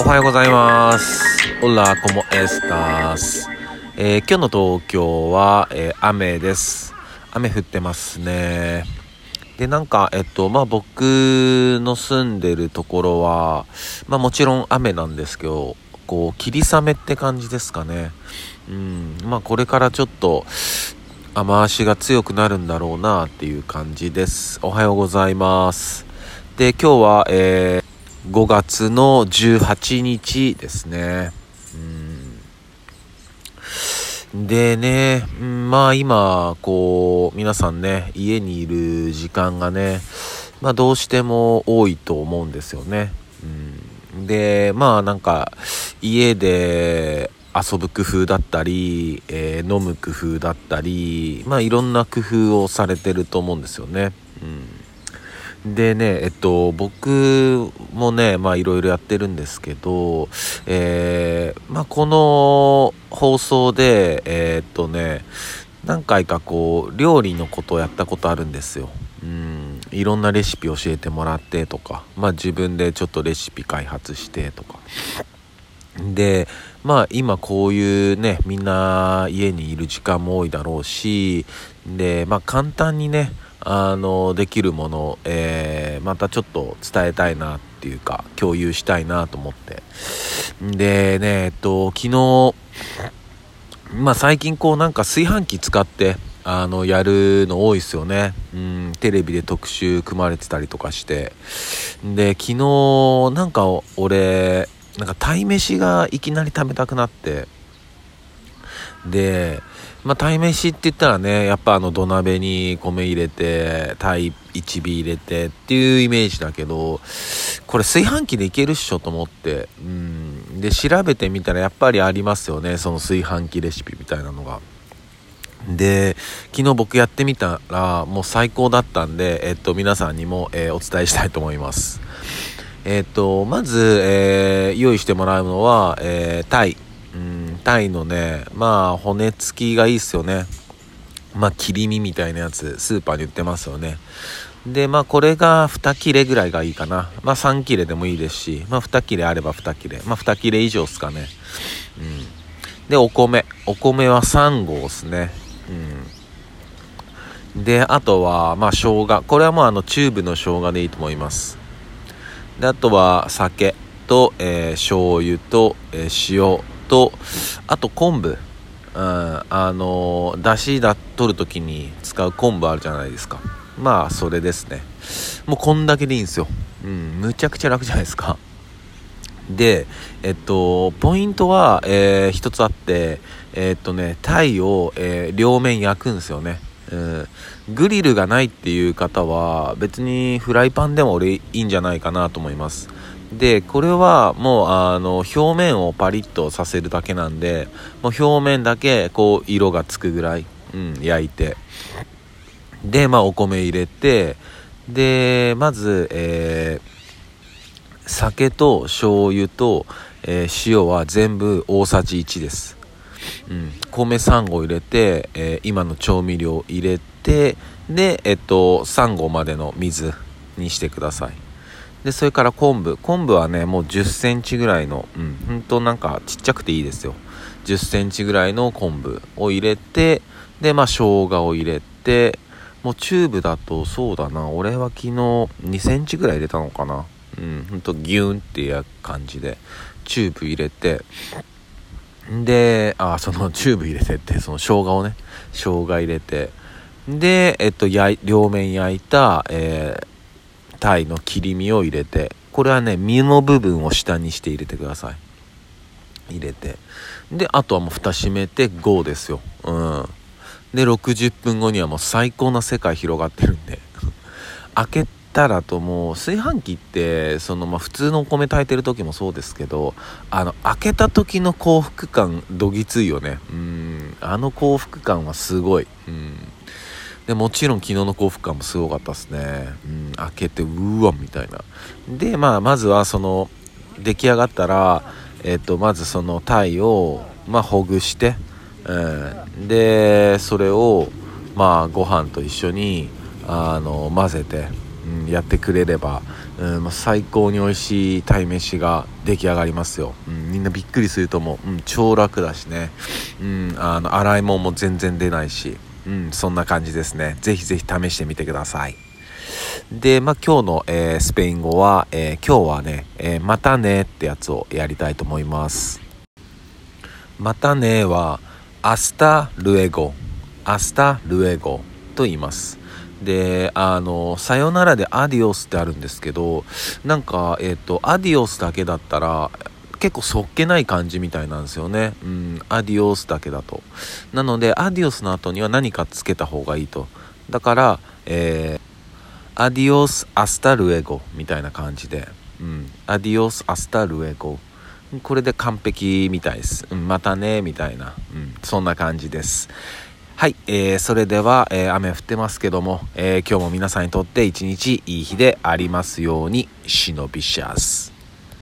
おはようございます。オラコモエスタス。えー今日の東京は、えー雨です。雨降ってますね。で、なんか、えっと、まあ、僕の住んでるところは、まあ、もちろん雨なんですけど、こう、霧雨って感じですかね。うん、まあ、これからちょっと、雨足が強くなるんだろうなっていう感じです。おはようございます。で、今日は、えー5月の18日ですね。でね、まあ今、こう、皆さんね、家にいる時間がね、まあどうしても多いと思うんですよね。うん、で、まあなんか、家で遊ぶ工夫だったり、えー飲む工夫だったり、まあいろんな工夫をされてると思うんですよね。でね、えっと、僕もね、まあいろいろやってるんですけど、えーまあこの放送で、えーっとね、何回かこう、料理のことをやったことあるんですよ。うん、いろんなレシピ教えてもらってとか、まあ自分でちょっとレシピ開発してとか。で、まあ今こういうね、みんな家にいる時間も多いだろうし、で、まあ簡単にね、あの、できるもの、えーまたちょっと伝えたいなっていうか、共有したいなと思って。でね、えっと、昨日、まあ最近こうなんか炊飯器使って、あの、やるの多いですよね。うん、テレビで特集組まれてたりとかして。で、昨日、なんか俺、なんか鯛めしがいきなり食べたくなって。で、まあ、鯛めしって言ったらね、やっぱあの土鍋に米入れて、鯛一尾入れてっていうイメージだけど、これ炊飯器でいけるっしょと思って、うん。で、調べてみたらやっぱりありますよね、その炊飯器レシピみたいなのが。で、昨日僕やってみたら、もう最高だったんで、えっと、皆さんにも、えーお伝えしたいと思います。えっと、まず、えー用意してもらうのは、えー、タイ。うん、タイのね、まあ、骨付きがいいっすよね。まあ、切り身みたいなやつ、スーパーに売ってますよね。で、まあ、これが2切れぐらいがいいかな。まあ、3切れでもいいですし、まあ、2切れあれば2切れ。まあ、2切れ以上っすかね。うん。で、お米。お米は3合っすね。うん。で、あとは、まあ、生姜。これはもうあの、チューブの生姜でいいと思います。で、あとは、酒と、えー、醤油と、えー塩と、あと昆布。うん、あの、だしだ、取るときに使う昆布あるじゃないですか。まあ、それですね。もうこんだけでいいんですよ。うん、むちゃくちゃ楽じゃないですか。で、えっと、ポイントは、えー一つあって、えっとね、タイを、えー両面焼くんですよね。うん、グリルがないっていう方は、別にフライパンでも俺いいんじゃないかなと思います。で、これはもう、あの、表面をパリッとさせるだけなんで、もう表面だけ、こう、色がつくぐらい、うん、焼いて。で、まあ、お米入れて、で、まず、えー酒と醤油と、えー塩は全部大さじ1です。うん、米3合入れて、えー今の調味料入れて、で、えっと、3合までの水にしてください。で、それから昆布。昆布はね、もう10センチぐらいの、うん、ほんとなんかちっちゃくていいですよ。10センチぐらいの昆布を入れて、で、まあ、生姜を入れて、もうチューブだとそうだな、俺は昨日2センチぐらい入れたのかな。うん、ほんとギューンっていう感じで、チューブ入れて、で、あ、そのチューブ入れてって、その生姜をね、生姜入れて、で、えっと、焼い両面焼いた、えー、タイの切り身を入れて、これはね、身の部分を下にして入れてください。入れて。で、あとはもう蓋閉めて GO ですよ。うん。で、60分後にはもう最高な世界広がってるんで。開けたらともう炊飯器ってそのまあ普通のお米炊いてる時もそうですけどあの開けた時の幸福感どぎついよねうんあの幸福感はすごいうんでもちろん昨日の幸福感もすごかったですね。うん開けてうわみたいな。でまあまずはその出来上がったらえっ、とまずその鯛をまあほぐして、うん、でそれをまあご飯と一緒にあの混ぜて、うん、やってくれればうん、最高に美味しい鯛めしが出来上がりますよ、うん、みんなびっくりすると思う、うん、超楽だしね、うん、あの洗い物も全然出ないし、うん、そんな感じですね。ぜひぜひ試してみてください。で、まあ、今日の、えー、スペイン語は、えー、今日はね、えー、またねってやつをやりたいと思います。またねは hasta luego hasta luego と言います。であの「さよなら」で「adiós」ってあるんですけどなんかえっ、と「adiós」だけだったら結構そっけない感じみたいなんですよね。うん、 adiós だけだと。なので、 adiós の後には何かつけた方がいいと。だから、えー、 adiós, hasta luego みたいな感じで、うん、 adiós, hasta luego。これで完璧みたいです。うん、またね、みたいな、うん、そんな感じです。はい、えー、それでは、えー、雨降ってますけども、えー、今日も皆さんにとって一日いい日でありますように、シノビシャス。